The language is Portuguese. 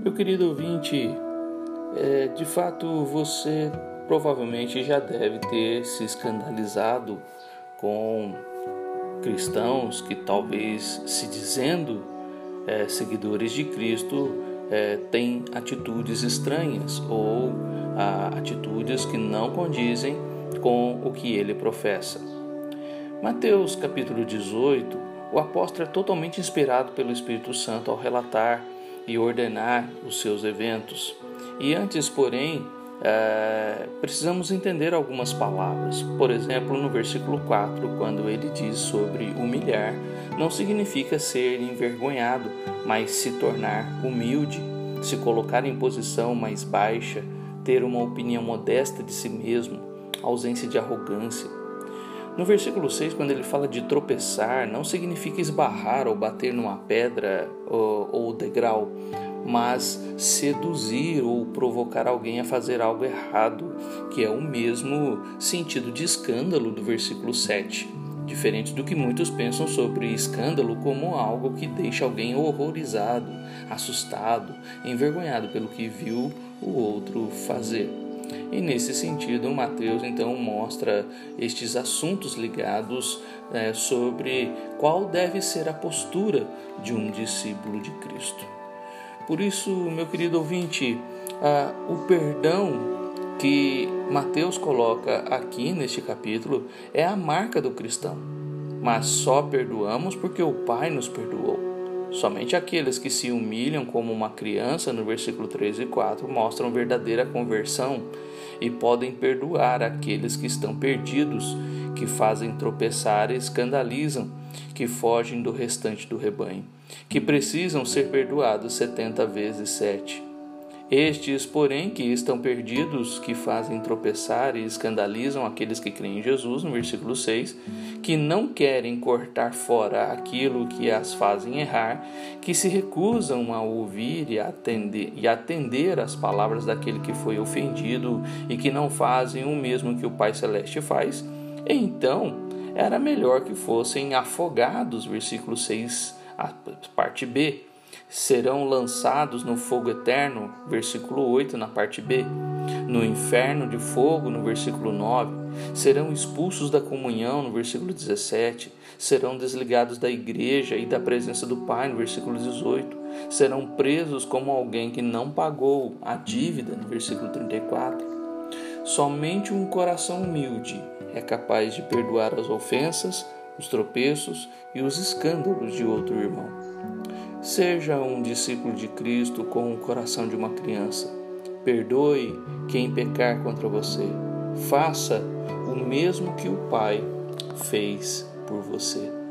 Meu querido ouvinte, é, de fato você provavelmente já deve ter se escandalizado com cristãos que talvez se dizendo é, seguidores de Cristo é, têm atitudes estranhas ou a, atitudes que não condizem com o que ele professa. Mateus capítulo 18, o apóstolo é totalmente inspirado pelo Espírito Santo ao relatar e ordenar os seus eventos. E antes, porém, é, precisamos entender algumas palavras. Por exemplo, no versículo 4, quando ele diz sobre humilhar, não significa ser envergonhado, mas se tornar humilde, se colocar em posição mais baixa, ter uma opinião modesta de si mesmo, ausência de arrogância. No versículo 6, quando ele fala de tropeçar, não significa esbarrar ou bater numa pedra ou, ou degrau, mas seduzir ou provocar alguém a fazer algo errado, que é o mesmo sentido de escândalo do versículo 7. Diferente do que muitos pensam sobre escândalo como algo que deixa alguém horrorizado, assustado, envergonhado pelo que viu o outro fazer. E nesse sentido, Mateus então mostra estes assuntos ligados é, sobre qual deve ser a postura de um discípulo de Cristo. Por isso, meu querido ouvinte, ah, o perdão que Mateus coloca aqui neste capítulo é a marca do cristão. Mas só perdoamos porque o Pai nos perdoou. Somente aqueles que se humilham como uma criança, no versículo 3 e 4, mostram verdadeira conversão e podem perdoar aqueles que estão perdidos, que fazem tropeçar e escandalizam, que fogem do restante do rebanho que precisam ser perdoados setenta vezes sete. Estes, porém, que estão perdidos, que fazem tropeçar e escandalizam aqueles que creem em Jesus, no versículo 6, que não querem cortar fora aquilo que as fazem errar, que se recusam a ouvir e atender, e atender às palavras daquele que foi ofendido e que não fazem o mesmo que o Pai Celeste faz, então era melhor que fossem afogados, versículo 6 a parte B, serão lançados no fogo eterno, versículo 8, na parte B, no inferno de fogo, no versículo 9, serão expulsos da comunhão, no versículo 17, serão desligados da igreja e da presença do Pai, no versículo 18, serão presos como alguém que não pagou a dívida, no versículo 34. Somente um coração humilde é capaz de perdoar as ofensas os tropeços e os escândalos de outro irmão. Seja um discípulo de Cristo com o coração de uma criança. Perdoe quem pecar contra você. Faça o mesmo que o Pai fez por você.